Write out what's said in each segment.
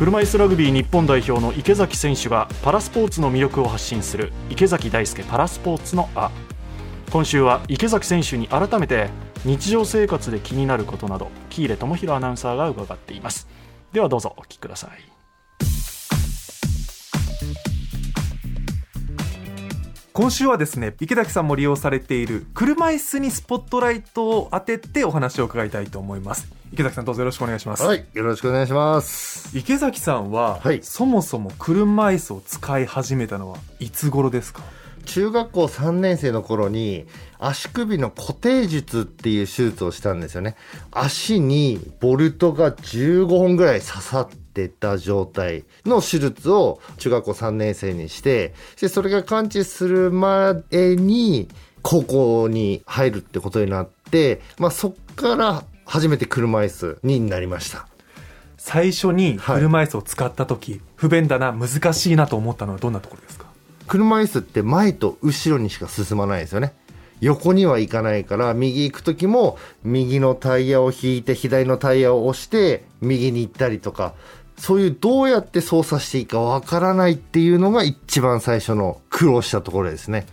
車椅子ラグビー日本代表の池崎選手がパラスポーツの魅力を発信する池崎大輔パラスポーツのあ今週は池崎選手に改めて日常生活で気になることなど喜入智弘アナウンサーが伺っています。ではどうぞお聞きください。今週はですね池崎さんも利用されている車椅子にスポットライトを当ててお話を伺いたいと思います。池崎さんどうぞよろしくお願いします、はい、よろしくお願いします。池崎さんは、はいそもそも車椅子を使い始めたのはいつ頃ですか？中学校3年生の頃に足首の固定術っていう手術をしたんですよね。足にボルトが15本ぐらい刺さってた状態の手術を中学校3年生にして、でそれが完治するまでに高校に入るってことになって、まあそっから初めて車椅子になりました。最初に車椅子を使った時、不便だな難しいなと思ったのはどんなところですか？車椅子って前と後ろにしか進まないですよね。横には行かないから、右行く時も、右のタイヤを引いて、左のタイヤを押して、右に行ったりとか、そういうどうやって操作していいかわからないっていうのが一番最初の苦労したところですね。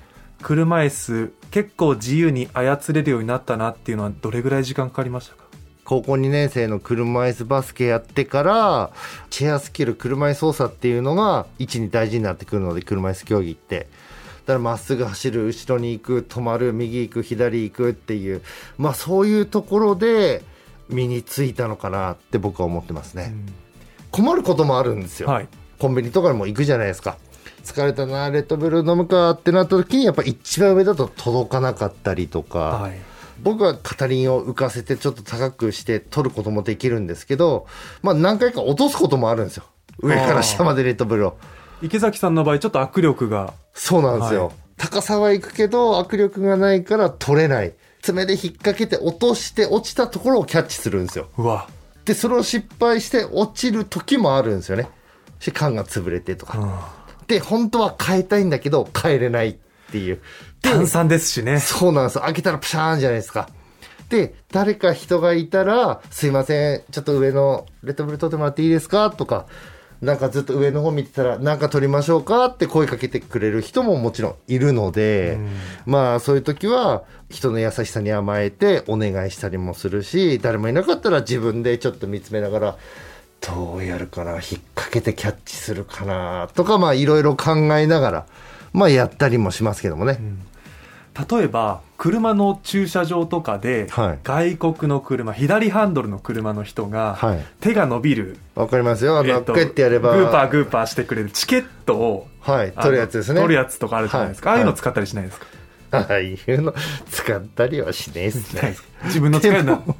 車椅子結構自由に操れるようになったなっていうのはどれぐらい時間かかりましたか？高校2年生の車椅子バスケやってから、チェアスキル、車椅子操作っていうのが一に大事になってくるので、車椅子競技って。だからまっすぐ走る、後ろに行く、止まる、右行く、左行くっていう、まあそういうところで身についたのかなって僕は思ってますね。困ることもあるんですよ。はいコンビニとかにも行くじゃないですか。疲れたな、レッドブル飲むかってなった時に、やっぱ一番上だと届かなかったりとか、はい僕は片輪を浮かせてちょっと高くして取ることもできるんですけど、まあ何回か落とすこともあるんですよ。上から下までレッドブルを。池崎さんの場合ちょっと握力がそうなんですよ。はい高さは行くけど握力がないから取れない。爪で引っ掛けて落として落ちたところをキャッチするんですよ。うわ、で、それを失敗して落ちる時もあるんですよね。し、缶が潰れてとか。うん、で、本当は変えたいんだけど変えれないっていう。で炭酸ですしねそうなんですよ。開けたらプシャーンじゃないですか。で、誰か人がいたら、すいません、ちょっと上のレッドブル取ってもらっていいですか？とか、なんかずっと上の方見てたら、なんか取りましょうか？って声かけてくれる人ももちろんいるので、まあそういう時は、人の優しさに甘えてお願いしたりもするし、誰もいなかったら自分でちょっと見つめながら、どうやるかな？引っ掛けてキャッチするかな？とか、まあいろいろ考えながら、まあやったりもしますけどもね。例えば車の駐車場とかで、はい外国の車左ハンドルの車の人が、はい手が伸びるわかりますよ。あの、えっとグってやれば。グーパーグーパーしてくれるチケットをはい、取るやつですね。取るやつとかあるじゃないですか、はいああいうの使ったりしないですか、ああいうの使ったりはしねえっすね。自分の力ででも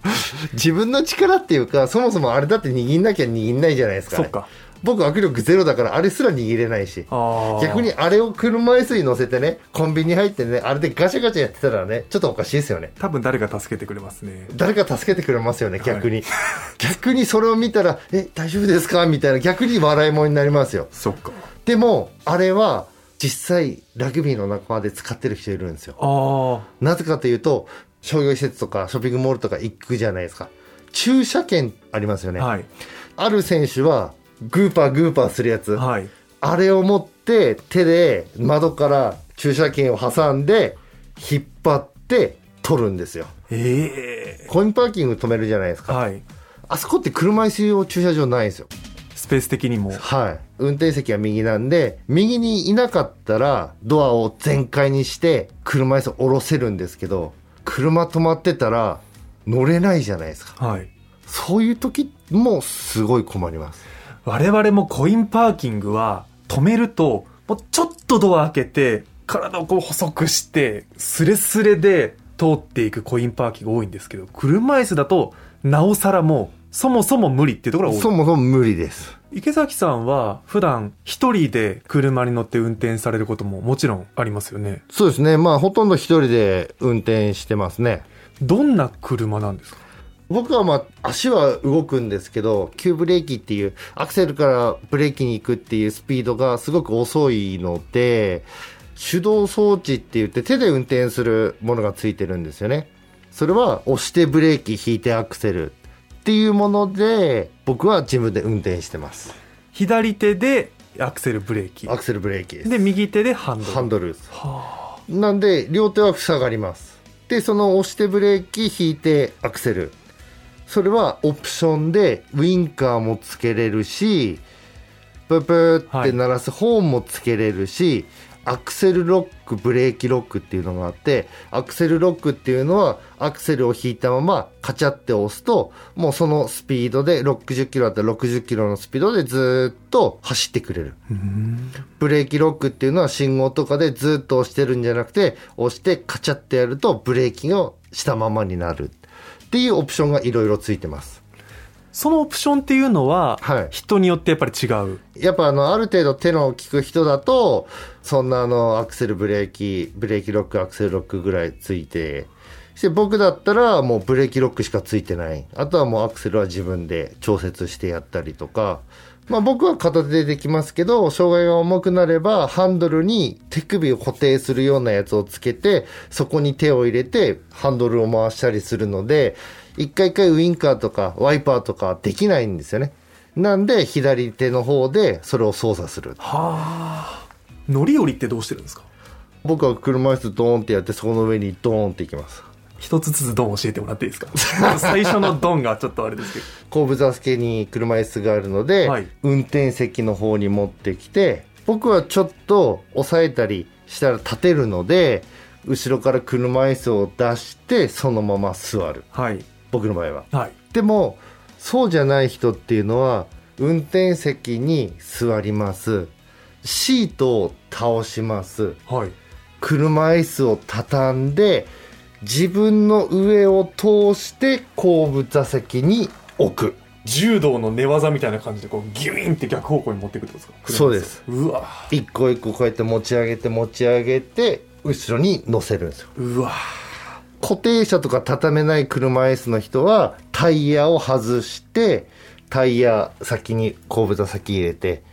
自分の力っていうか、そもそもあれだって握んなきゃ握んないじゃないですか、そっか僕握力ゼロだからあれすら握れないし。逆にあれを車椅子に乗せてね、コンビニ入ってね、あれでガチャガチャやってたらね、ちょっとおかしいですよね。多分誰か助けてくれますね誰か助けてくれますよね、逆に。逆にそれを見たら、え、大丈夫ですか？みたいな、逆に笑い物になりますよ。そっかでも、あれは、実際、ラグビーの仲間で使ってる人いるんですよ。あなぜかというと、商業施設とかショッピングモールとか行くじゃないですか。駐車券ありますよね。あはいある選手は、グーパーグーパーするやつ。はいあれを持って、手で窓から駐車券を挟んで、引っ張って取るんですよ。えコインパーキング止めるじゃないですか。えはいあそこって車椅子用駐車場ないんですよ。スペース的にもはい。運転席は右なんで、右にいなかったら、ドアを全開にして、車椅子を下ろせるんですけど、車止まってたら、乗れないじゃないですか。はいそういう時もすごい困ります。我々もコインパーキングは止めるともうちょっとドア開けて体をこう細くしてスレスレで通っていくコインパーキングが多いんですけど車椅子だとなおさらもうそもそも無理っていうところが多いそもそも無理です。池崎さんは普段一人で車に乗って運転されることももちろんありますよねそうですね。まあ、ほとんど一人で運転してますね。どんな車なんですか？僕はまあ、足は動くんですけど、急ブレーキっていう、アクセルからブレーキに行くっていうスピードがすごく遅いので、手動装置って言って手で運転するものがついてるんですよね。それは押してブレーキ引いてアクセルっていうもので、僕は自分で運転してます。左手でアクセルブレーキ。アクセルブレーキです。で右手でハンドル。ハンドルです。はなんで両手は塞がります。でその押してブレーキ引いてアクセルそれはオプションでウインカーもつけれるしプープーって鳴らすホーンもつけれるし、アクセルロックブレーキロックっていうのがあってアクセルロックっていうのはアクセルを引いたままカチャって押すともうそのスピードで60キロだったら60キロのスピードでずっと走ってくれる。ブレーキロックっていうのは信号とかでずっと押してるんじゃなくて、押してカチャってやるとブレーキがしたままになる。っていうオプションがいろいろついてます。そのオプションっていうのは、はい人によってやっぱり違う？やっぱあの、ある程度手の利く人だと、そんなあの、アクセルブレーキ、ブレーキロック、アクセルロックぐらいついて、して僕だったらもうブレーキロックしかついてない。あとはもうアクセルは自分で調節してやったりとか。まあ僕は片手でできますけど、障害が重くなればハンドルに手首を固定するようなやつをつけて、そこに手を入れてハンドルを回したりするので、一回一回ウインカーとかワイパーとかできないんですよね。なんで左手の方でそれを操作する。はあ乗り降りってどうしてるんですか？僕は車椅子ドーンってやってそこの上にドーンっていきます。一つずつドン教えてもらっていいですか？最初のドンがちょっとあれですけど。後部座席に車椅子があるので、はい。運転席の方に持ってきて僕はちょっと押さえたりしたら立てるので後ろから車椅子を出してそのまま座る。はい。僕の場合は。はい。でもそうじゃない人っていうのは運転席に座ります。シートを倒します。はい。車椅子を畳んで自分の上を通して後部座席に置く。柔道の寝技みたいな感じでこうギュインって逆方向に持っていくってことですか？そうです。うわ。一個一個こうやって持ち上げて持ち上げて後ろに乗せるんですよ。うわ。固定車とか畳めない車椅子の人はタイヤを外してタイヤ先に後部座席入れて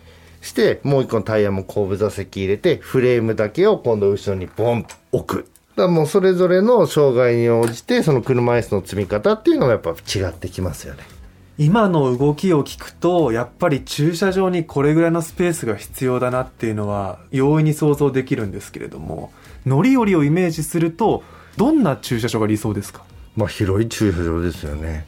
してもう一個のタイヤも後部座席入れてフレームだけを今度後ろにボンと置くだからもうそれぞれの障害に応じてその車椅子の積み方っていうのがやっぱ違ってきますよね今の動きを聞くとやっぱり駐車場にこれぐらいのスペースが必要だなっていうのは容易に想像できるんですけれども乗り降りをイメージするとどんな駐車場が理想ですか？まあ広い駐車場ですよね。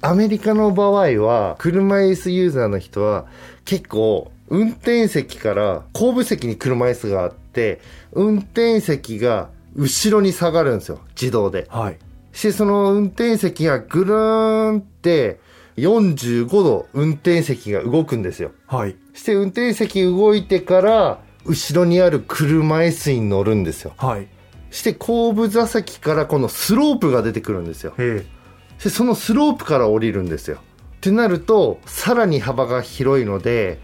アメリカの場合は、車椅子ユーザーの人は結構運転席から後部席に車椅子があって、運転席が後ろに下がるんですよ。自動で。はいして、その運転席がぐるーんって45度運転席が動くんですよ。はいして、運転席動いてから後ろにある車椅子に乗るんですよ。はいして、後部座席からこのスロープが出てくるんですよ。えでそのスロープから降りるんですよ。ってなるとさらに幅が広いので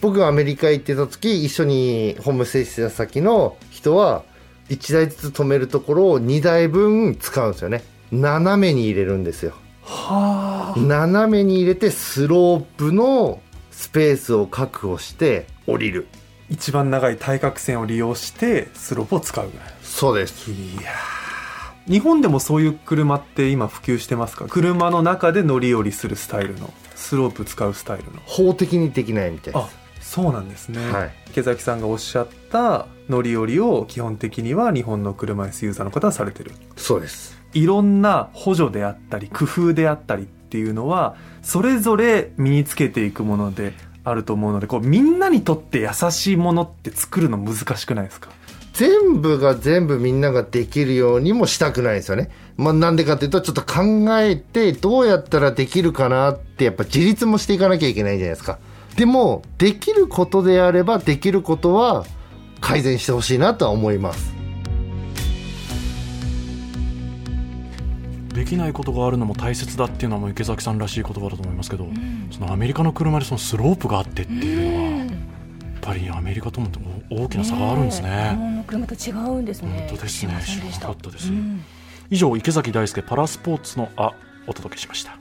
僕がアメリカ行ってた時一緒にホームステイしてた先の人は1台ずつ止めるところを2台分使うんですよね。斜めに入れるんですよ。はあ。斜めに入れてスロープのスペースを確保して降りる。一番長い対角線を利用してスロープを使う。ぐらいそうです。いやー。日本でもそういう車って今普及してますか？車の中で乗り降りするスタイルのスロープ使うスタイルの。法的にできないみたいであそうなんですね、はい。池崎さんがおっしゃった乗り降りを基本的には日本の車椅子ユーザーの方はされてる。すそうです。いろんな補助であったり工夫であったりっていうのはそれぞれ身につけていくものであると思うのでこうみんなにとって優しいものって作るの難しくないですか？全部が全部みんなができるようにもしたくないですよね。まあなんでかっていうとちょっと考えてどうやったらできるかなってやっぱ自立もしていかなきゃいけないじゃないですか。でもできることであればできることは改善してほしいなとは思います。できないことがあるのも大切だっていうのはもう池崎さんらしい言葉だと思いますけど、そのアメリカの車でそのスロープがあってっていうのは、やっぱりアメリカとも大きな差があるんですね。日本の車と違うんですね。本当ですね。知らなかったですうん以上池崎大輔パラスポーツのあお届けしました